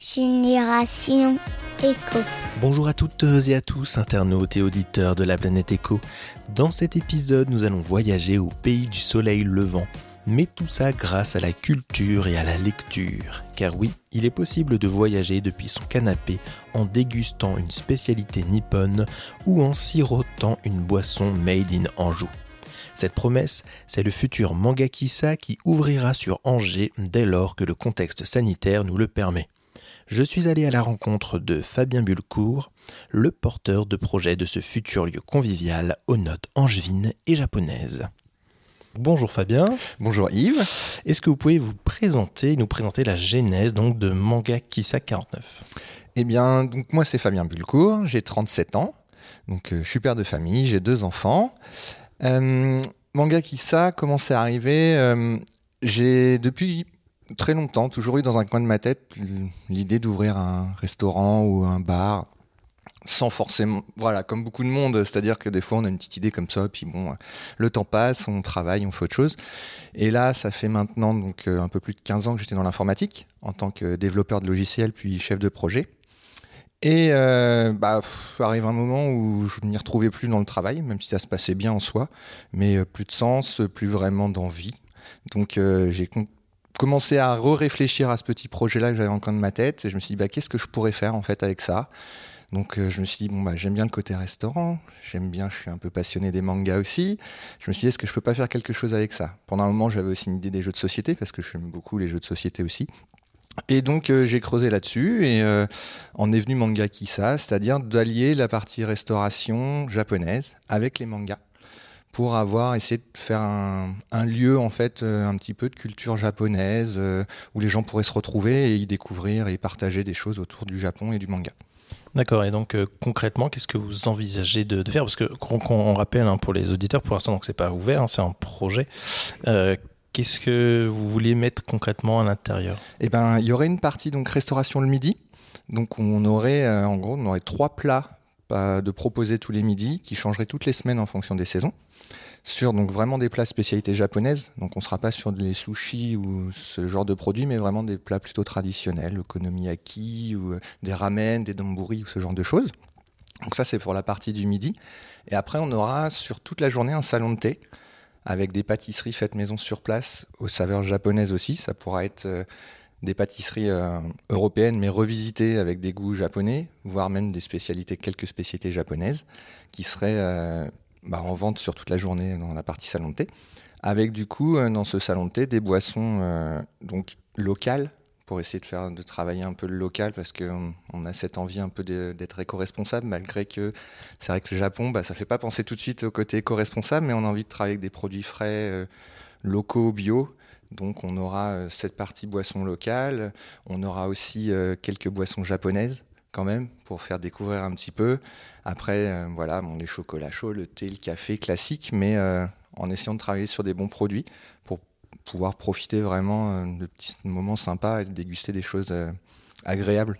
Génération Éco. Bonjour à toutes et à tous, internautes et auditeurs de la planète Éco. Dans cet épisode, nous allons voyager au pays du soleil levant. Mais tout ça grâce à la culture et à la lecture. Car oui, il est possible de voyager depuis son canapé en dégustant une spécialité nippone ou en sirotant une boisson made in Anjou. Cette promesse, c'est le futur Mangakisa qui ouvrira sur Angers dès lors que le contexte sanitaire nous le permet. Je suis allé à la rencontre de Fabien Bulcourt, le porteur de projet de ce futur lieu convivial aux notes angevines et japonaises. Bonjour Fabien. Bonjour Yves. Est-ce que vous pouvez vous présenter, nous présenter la genèse donc de Manga Kissa 49 Eh bien, donc moi c'est Fabien Bulcourt, j'ai 37 ans, donc euh, je suis père de famille, j'ai deux enfants. Euh, manga Kissa, comment c'est arrivé? Euh, J'ai depuis très longtemps toujours eu dans un coin de ma tête l'idée d'ouvrir un restaurant ou un bar sans forcément, voilà, comme beaucoup de monde, c'est-à-dire que des fois on a une petite idée comme ça, puis bon, le temps passe, on travaille, on fait autre chose. Et là, ça fait maintenant donc euh, un peu plus de 15 ans que j'étais dans l'informatique en tant que développeur de logiciels puis chef de projet. Et euh, bah, arrive un moment où je m'y retrouvais plus dans le travail, même si ça se passait bien en soi, mais euh, plus de sens, plus vraiment d'envie. Donc euh, j'ai commencé à re-réfléchir à ce petit projet-là que j'avais encore de ma tête, et je me suis dit bah, qu'est-ce que je pourrais faire en fait avec ça? Donc je me suis dit bon bah j'aime bien le côté restaurant, j'aime bien, je suis un peu passionné des mangas aussi. Je me suis dit est-ce que je peux pas faire quelque chose avec ça? Pendant un moment j'avais aussi une idée des jeux de société parce que j'aime beaucoup les jeux de société aussi. Et donc euh, j'ai creusé là-dessus et euh, en est venu Manga Kissa, c'est-à-dire d'allier la partie restauration japonaise avec les mangas pour avoir essayé de faire un, lieu en fait euh, un petit peu de culture japonaise où les gens pourraient se retrouver et y découvrir et partager des choses autour du Japon et du manga. D'accord. Et donc concrètement, qu'est-ce que vous envisagez de, faire? Parce que qu'on rappelle hein, pour les auditeurs, pour l'instant donc c'est pas ouvert, hein, c'est un projet. Qu'est-ce que vous vouliez mettre concrètement à l'intérieur? Eh ben, il y aurait une partie donc restauration le midi. Donc on aurait euh, en gros on aurait trois plats euh, de proposer tous les midis qui changeraient toutes les semaines en fonction des saisons. Sur donc vraiment des plats spécialités japonaises. Donc on sera pas sur des sushis ou ce genre de produits, mais vraiment des plats plutôt traditionnels, okonomiyaki ou euh, des ramen, des donburi ou ce genre de choses. Donc ça c'est pour la partie du midi. Et après on aura sur toute la journée un salon de thé avec des pâtisseries faites maison sur place aux saveurs japonaises aussi. Ça pourra être euh, des pâtisseries euh, européennes mais revisitées avec des goûts japonais, voire même des spécialités, quelques spécialités japonaises qui seraient euh, bah, en vente sur toute la journée dans la partie salon de thé. Avec du coup dans ce salon de thé des boissons donc locales pour essayer de travailler un peu le local parce qu'on on a cette envie un peu d'être éco-responsable malgré que c'est vrai que le Japon bah, ça fait pas penser tout de suite au côté éco-responsable mais on a envie de travailler avec des produits frais euh, locaux bio donc on aura euh, cette partie boisson locale on aura aussi euh, quelques boissons japonaises quand même pour faire découvrir un petit peu après voilà bon, les chocolats chauds le thé le café classique mais en essayant de travailler sur des bons produits pour pouvoir profiter vraiment euh, de petits moments sympas et de déguster des choses euh, agréables.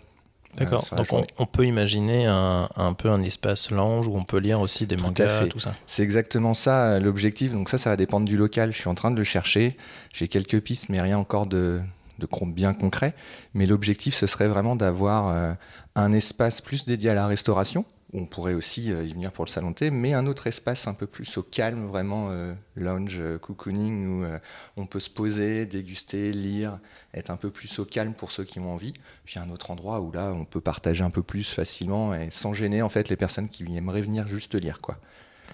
Euh, D'accord. Donc on, peut imaginer un, un, peu un espace lounge où on peut lire aussi des mangas, tout ça. C'est exactement ça l'objectif. Donc ça, ça va dépendre du local. Je suis en train de le chercher. J'ai quelques pistes, mais rien encore de, de bien concret. Mais l'objectif, ce serait vraiment d'avoir un espace plus dédié à la restauration, on pourrait aussi euh, y venir pour le salon thé, mais un autre espace un peu plus au calme, vraiment euh, lounge, euh, cocooning, où on peut se poser, déguster, lire, être un peu plus au calme pour ceux qui ont envie. Puis un autre endroit où là, on peut partager un peu plus facilement et sans gêner en fait les personnes qui aimeraient venir juste lire, quoi.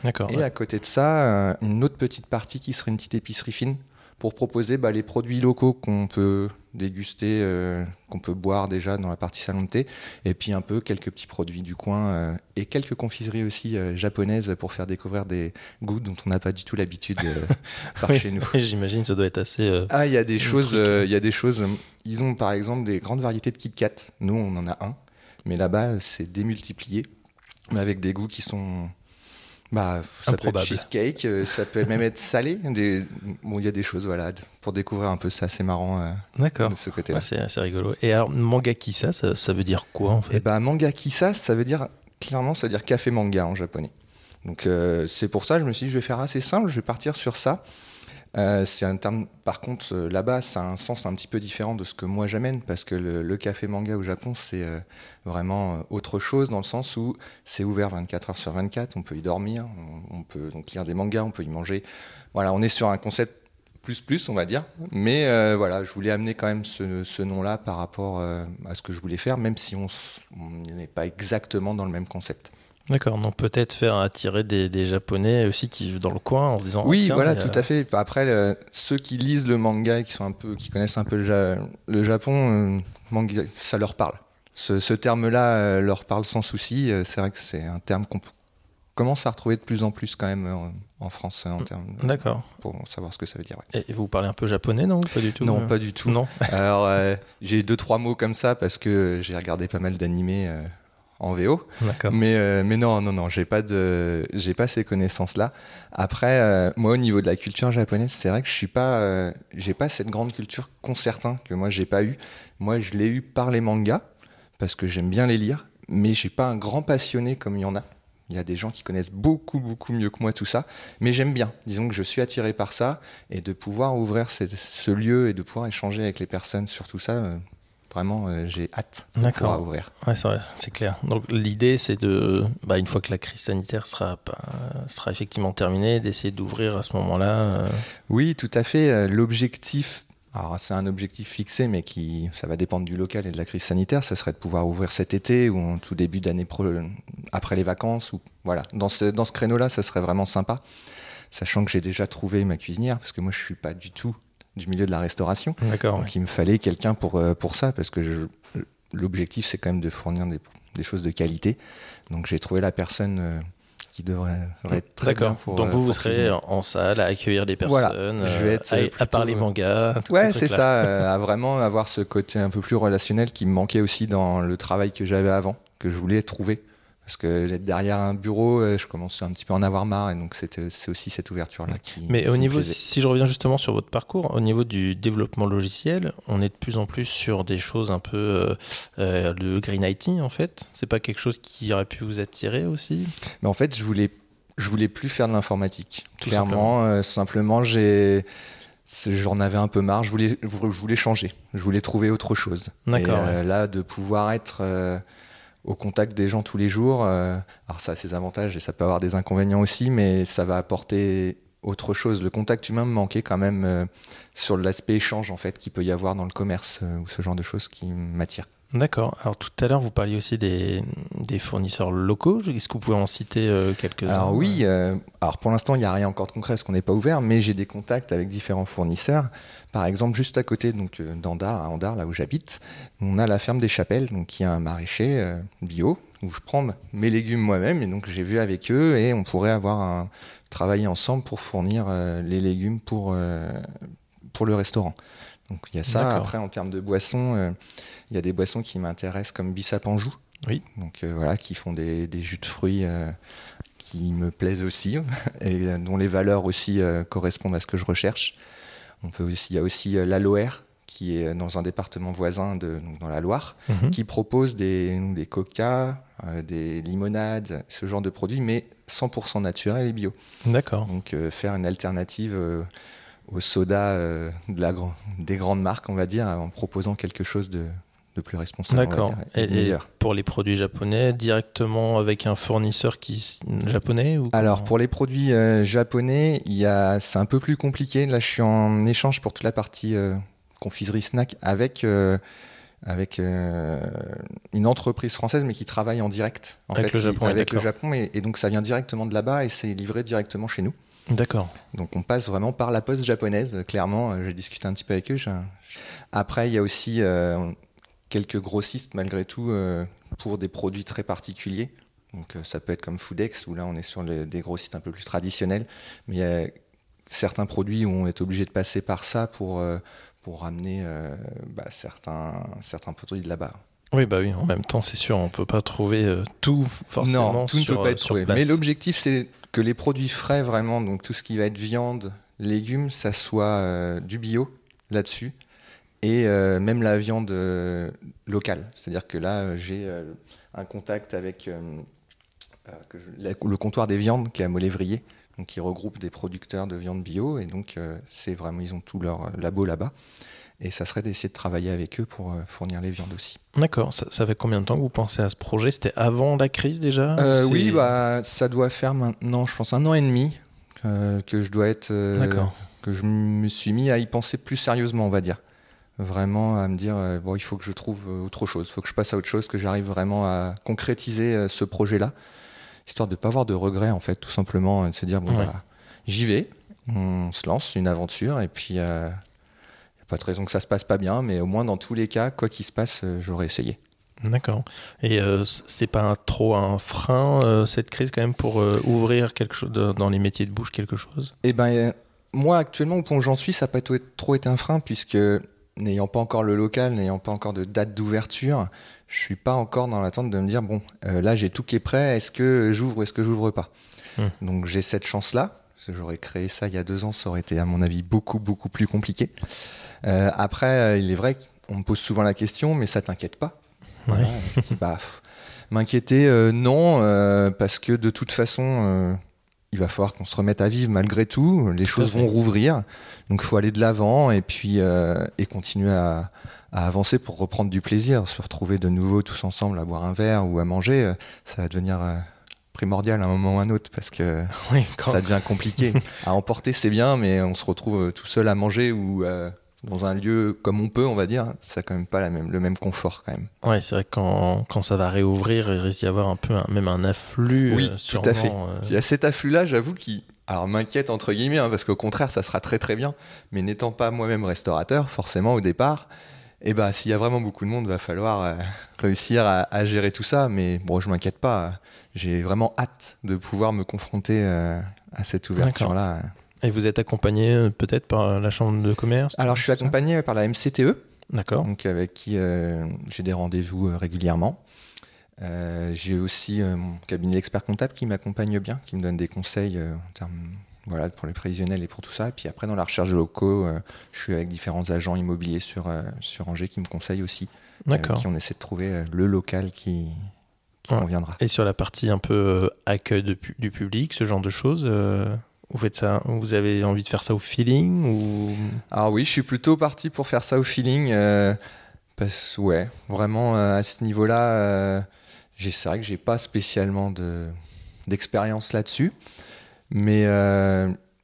D'accord. Et à côté de ça, une autre petite partie qui serait une petite épicerie fine pour proposer bah, les produits locaux qu'on peut déguster, euh, qu'on peut boire déjà dans la partie salon de thé, et puis un peu quelques petits produits du coin euh, et quelques confiseries aussi euh, japonaises pour faire découvrir des goûts dont on n'a pas du tout l'habitude par chez nous. J'imagine ça doit être assez. ah, il y a des choses, il y a des choses. Ils ont par exemple des grandes variétés de Kit Kat. Nous, on en a un, mais là-bas c'est démultiplié, mais avec des goûts qui sont bah, ça peut être cheesecake, euh, ça peut même être salé. Des... Bon, il y a des choses, voilà, pour découvrir un peu ça, c'est marrant. Euh, D'accord. De ce côté-là. c'est rigolo. Et alors, manga kissa, ça, ça veut dire quoi en fait? Eh ben, manga kissa, ça veut dire clairement, ça veut dire café manga en japonais. Donc, euh, c'est pour ça, je me suis dit, je vais faire assez simple, je vais partir sur ça. Euh, c'est un terme, par contre, euh, là-bas, ça a un sens un petit peu différent de ce que moi j'amène, parce que le, café manga au Japon, c'est euh, vraiment autre chose, dans le sens où c'est ouvert 24 heures sur 24, on peut y dormir, on, peut donc lire des mangas, on peut y manger. Voilà, on est sur un concept plus plus, on va dire. Mais voilà, je voulais amener quand même ce, ce nom-là par rapport à ce que je voulais faire, même si on n'est pas exactement dans le même concept. D'accord, donc peut-être faire attirer des, des Japonais aussi qui vivent dans le coin en se disant. Oui, ah, tiens, voilà, tout à fait. Après, ceux qui lisent le manga et qui sont un peu, qui connaissent un peu le, Ja- le Japon, euh, manga, ça leur parle. Ce, ce terme-là euh, leur parle sans souci. Euh, C'est vrai que c'est un terme qu'on commence à retrouver de plus en plus quand même euh, en France euh, en termes de- D'accord. pour savoir ce que ça veut dire. ouais. Et vous parlez un peu japonais, non Pas du tout Non, euh pas du tout. Non. Alors, euh, j'ai deux trois mots comme ça parce que j'ai regardé pas mal d'animés euh, en VO. Mais, euh, mais non, non, non, j'ai pas de, j'ai pas ces connaissances-là. Après, euh, moi, au niveau de la culture japonaise, c'est vrai que je suis pas, euh, j'ai pas cette grande culture qu'ont certains que moi j'ai pas eu. Moi, je l'ai eu par les mangas parce que j'aime bien les lire, mais je suis pas un grand passionné comme il y en a. Il y a des gens qui connaissent beaucoup, beaucoup mieux que moi tout ça, mais j'aime bien. Disons que je suis attiré par ça et de pouvoir ouvrir ce, ce lieu et de pouvoir échanger avec les personnes sur tout ça, vraiment, euh, j'ai hâte de pouvoir ouvrir. Ouais, c'est vrai, c'est clair. Donc l'idée, c'est de, bah, une fois que la crise sanitaire sera, pas- sera effectivement terminée, d'essayer d'ouvrir à ce moment-là. euh, Oui, tout à fait. Euh, L'objectif, alors c'est un objectif fixé, mais qui, ça va dépendre du local et de la crise sanitaire. Ce serait de pouvoir ouvrir cet été ou en tout début d'année pro- après les vacances. Ou voilà, dans ce dans ce créneau-là, ça serait vraiment sympa. Sachant que j'ai déjà trouvé ma cuisinière, parce que moi je suis pas du tout du milieu de la restauration. D'accord. Donc il me fallait quelqu'un pour euh, pour ça, parce que je- l'objectif c'est quand même de fournir des, des choses de qualité. Donc j'ai trouvé la personne euh, qui devrait, devrait être très bien D'accord. pour. Donc euh, vous, vous serez en, en salle à accueillir des personnes, Voilà. Je vais être, à, euh, à plutôt, parler manga. Ouais, ces c'est ça, euh, à vraiment avoir ce côté un peu plus relationnel qui me manquait aussi dans le travail que j'avais avant, que je voulais trouver. Parce que d'être derrière un bureau, euh, je commence un petit peu à en avoir marre, et donc c'est aussi cette ouverture-là qui. Mais au niveau, si je reviens justement sur votre parcours, au niveau du développement logiciel, on est de plus en plus sur des choses un peu euh, euh, de green IT en fait. C'est pas quelque chose qui aurait pu vous attirer aussi? Mais en fait, je voulais, je voulais plus faire de l'informatique. Tout Clairement, euh, simplement, j'ai. c'est- J'en avais un peu marre, je voulais, je voulais changer, je voulais trouver autre chose. D'accord, Et, euh, Là, de pouvoir être euh, au contact des gens tous les jours, euh, alors ça a ses avantages et ça peut avoir des inconvénients aussi, mais ça va apporter autre chose. Le contact humain me manquait quand même euh, sur l'aspect échange en fait qu'il peut y avoir dans le commerce euh, ou ce genre de choses qui m'attirent. D'accord. Alors tout à l'heure, vous parliez aussi des, des fournisseurs locaux. Est-ce que vous pouvez en citer euh, quelques-uns? Alors oui, euh, alors pour l'instant il n'y a rien encore de concret parce qu'on n'est pas ouvert, mais j'ai des contacts avec différents fournisseurs. Par exemple, juste à côté donc euh, d'Andar, à Andar, là où j'habite, on a la ferme des Chapelles, donc qui a un maraîcher bio où je prends mes légumes moi-même et donc j'ai vu avec eux et on pourrait avoir un travailler ensemble pour fournir les légumes pour pour le restaurant. Donc il y a ça. Après en termes de boissons, euh, il y a des boissons qui m'intéressent comme Bissap Anjou. Oui. Donc euh, voilà, qui font des, des jus de fruits euh, qui me plaisent aussi et dont les valeurs aussi correspondent à ce que je recherche. On peut aussi, il y a aussi l'Aloer qui est dans un département voisin de, donc dans la Loire, Mhm. qui propose des, des coca, des limonades, ce genre de produits, mais 100% naturels et bio. D'accord. Donc faire une alternative au soda euh, de la, gr- des grandes marques, on va dire, en proposant quelque chose de, de plus responsable. D'accord. Et, pour les produits japonais, directement avec un fournisseur qui japonais ou Alors pour les produits euh, japonais, il y a, c'est un peu plus compliqué. Là, je suis en échange pour toute la partie euh, confiserie snack avec avec euh, une entreprise française, mais qui travaille en direct en Avec fait, le Japon, oui, avec le d'accord. Japon, et, et donc ça vient directement de là-bas et c'est livré directement chez nous. D'accord. Donc on passe vraiment par la poste japonaise, clairement. Euh, J'ai discuté un petit peu avec eux. Après, il y a aussi euh, quelques grossistes malgré tout euh, pour des produits très particuliers. Donc ça peut être comme Foodex, où là on est sur des grossistes un peu plus traditionnels. Mais il y a certains produits où on est obligé de passer par ça pour, pour ramener bah, certains, certains produits de là-bas. Oui, bah oui. En même temps, c'est sûr, on peut pas trouver euh, tout forcément. non, tout ne sur, peut pas euh, être trouvé. place. Mais l'objectif, c'est que les produits frais, vraiment, donc tout ce qui va être viande, légumes, ça soit euh, du bio là-dessus. Et euh, même la viande locale. C'est-à-dire que là, j'ai un contact avec que je- la- le comptoir des viandes qui est à Molévrier. donc qui regroupe des producteurs de viande bio. Et donc, c'est vraiment, ils ont tout leur labo là-bas. Et ça serait d'essayer de travailler avec eux pour fournir les viandes aussi. D'accord. Ça, ça, fait combien de temps que vous pensez à ce projet? C'était avant la crise déjà? Oui, bah, ça doit faire maintenant, je pense, un an et demi que je dois être. que je me suis mis à y penser plus sérieusement, on va dire vraiment à me dire euh, bon il faut que je trouve euh, autre chose, il faut que je passe à autre chose, que j'arrive vraiment à concrétiser euh, ce projet-là, histoire de ne pas avoir de regrets en fait, tout simplement, de se dire bon bah j'y vais, on se lance une aventure et puis pas de raison que ça se passe pas bien, mais au moins dans tous les cas, quoi qu'il se passe, j'aurais essayé. D'accord. Et c'est pas trop un frein cette crise quand même pour ouvrir quelque chose dans les métiers de bouche quelque chose? Eh ben moi actuellement au point où j'en suis, ça n'a pas trop été un frein puisque n'ayant pas encore le local, n'ayant pas encore de date d'ouverture, je suis pas encore dans l'attente de me dire bon, euh, là j'ai tout qui est prêt, est-ce que j'ouvre ou est-ce que j'ouvre pas? Hmm. Donc j'ai cette chance-là. J'aurais créé ça il y a deux ans, ça aurait été à mon avis beaucoup beaucoup plus compliqué. Euh, après, euh, il est vrai qu'on me pose souvent la question, mais ça t'inquiète pas bah, M'inquiéter, non, parce que de toute façon il va falloir qu'on se remette à vivre malgré tout. Les choses vont rouvrir. Donc il faut aller de l'avant et puis euh, et continuer à, avancer pour reprendre du plaisir. Se retrouver de nouveau tous ensemble à boire un verre ou à manger, euh, ça va devenir euh, primordial à un moment ou à un autre parce que ça devient compliqué. à emporter, c'est bien, mais on se retrouve tout seul à manger ou dans un lieu comme on peut, on va dire, ça n'a quand même pas la même, le même confort quand même. Ouais, c'est vrai que quand, quand, ça va réouvrir, il risque d'y avoir un peu même un afflux. Oui, euh, tout à fait. Euh. Il y a cet afflux-là, j'avoue, qui alors m'inquiète entre guillemets, hein, parce qu'au contraire, ça sera très très bien. Mais n'étant pas moi-même restaurateur, forcément au départ, eh ben, s'il y a vraiment beaucoup de monde, va falloir euh, réussir à, gérer tout ça. Mais bon, je m'inquiète pas. J'ai vraiment hâte de pouvoir me confronter à cette ouverture-là. Et vous êtes accompagné euh, peut-être par la chambre de commerce Alors je suis accompagné par la MCTE. D'accord. Donc avec qui euh, j'ai des rendez-vous euh, régulièrement. j'ai aussi mon cabinet d'expert comptable qui m'accompagne bien, qui me donne des conseils en termes voilà, pour les prévisionnels et pour tout ça. Et puis après, dans la recherche de locaux, je suis avec différents agents immobiliers sur, sur Angers qui me conseillent aussi. D'accord. qui on essaie de trouver le local qui, qui conviendra. Et sur la partie un peu accueil du public, ce genre de choses vous faites ça, vous avez envie de faire ça au feeling ou? Alors oui, je suis plutôt parti pour faire ça au feeling. Euh, parce ouais, vraiment euh, à ce niveau-là, euh, c'est vrai que j'ai pas spécialement de d'expérience là-dessus, mais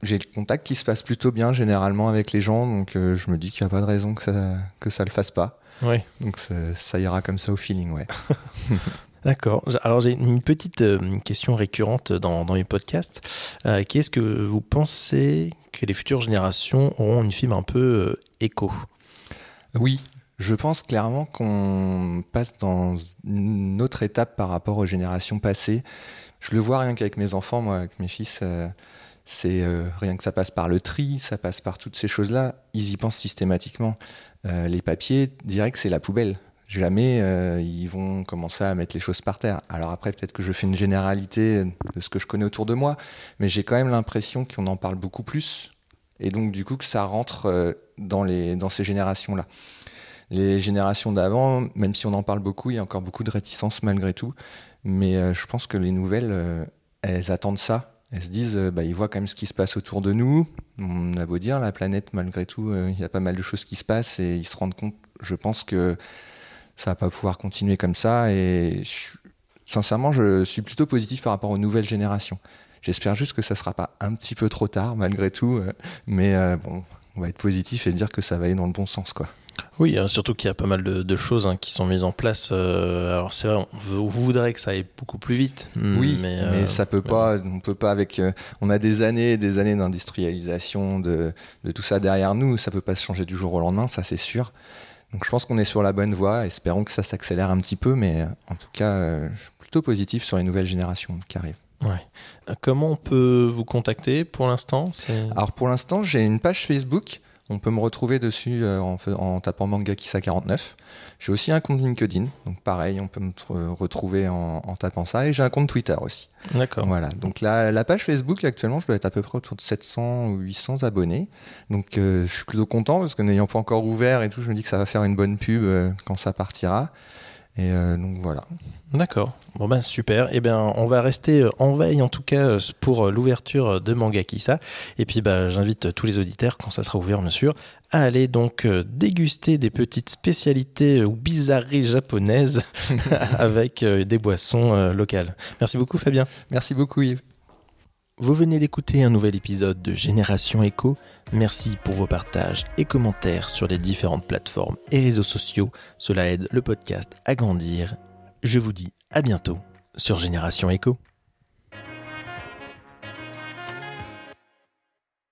j'ai le contact qui se passe plutôt bien généralement avec les gens, donc je me dis qu'il n'y a pas de raison que ça que ça le fasse pas. Ouais. Donc ça, ça ira comme ça au feeling, ouais. D'accord. Alors j'ai une petite euh, question récurrente dans, dans mes podcasts. Euh, Qu'est-ce que vous pensez que les futures générations auront une fibre un peu euh, éco? Oui, je pense clairement qu'on passe dans une autre étape par rapport aux générations passées. Je le vois rien qu'avec mes enfants, moi, avec mes fils. c'est rien que ça passe par le tri, ça passe par toutes ces choses-là. Ils y pensent systématiquement. les papiers, direct, c'est la poubelle jamais euh, ils vont commencer à mettre les choses par terre. Alors après, peut-être que je fais une généralité de ce que je connais autour de moi, mais j'ai quand même l'impression qu'on en parle beaucoup plus, et donc du coup que ça rentre euh, dans, les, dans ces générations-là. Les générations d'avant, même si on en parle beaucoup, il y a encore beaucoup de réticence malgré tout, mais euh, je pense que les nouvelles, elles attendent ça. Elles se disent, bah, ils voient quand même ce qui se passe autour de nous. On a beau dire, la planète, malgré tout, il y a pas mal de choses qui se passent et ils se rendent compte, je pense que ça va pas pouvoir continuer comme ça. Et sincèrement, je suis plutôt positif par rapport aux nouvelles générations. J'espère juste que ça sera pas un petit peu trop tard, malgré tout. Euh, mais euh, bon, on va être positif et dire que ça va aller dans le bon sens, quoi. Oui, hein, surtout qu'il y a pas mal de, choses hein, qui sont mises en place. Euh, alors c'est vrai, on, voudrait que ça aille beaucoup plus vite. Oui, mais, mais ça peut pas. On peut pas avec. on a des années, et des années d'industrialisation de, de, tout ça derrière nous. Ça peut pas se changer du jour au lendemain, ça c'est sûr. Donc je pense qu'on est sur la bonne voie. Espérons que ça s'accélère un petit peu, mais en tout cas, euh, je suis plutôt positif sur les nouvelles générations qui arrivent. Ouais. Euh, comment on peut vous contacter pour l'instant? Alors pour l'instant, j'ai une page Facebook on peut me retrouver dessus euh, en, tapant Mangakisa49. J'ai aussi un compte LinkedIn, donc pareil, on peut me retrouver en, tapant ça. Et j'ai un compte Twitter aussi. D'accord. Voilà. Donc la, la, page Facebook, actuellement, je dois être à peu près autour de 700 ou 800 abonnés. Donc euh, je suis plutôt content parce que n'ayant pas encore ouvert et tout, je me dis que ça va faire une bonne pub euh, quand ça partira. Et euh, donc voilà. D'accord. Bon ben super. Eh bien, on va rester en veille en tout cas pour l'ouverture de Manga Kissa. Et puis bah, j'invite tous les auditeurs, quand ça sera ouvert bien sûr, à aller donc déguster des petites spécialités ou bizarreries japonaises avec des boissons locales. Merci beaucoup Fabien. Merci beaucoup Yves. Vous venez d'écouter un nouvel épisode de Génération Echo. Merci pour vos partages et commentaires sur les différentes plateformes et réseaux sociaux. Cela aide le podcast à grandir. Je vous dis à bientôt sur Génération Echo.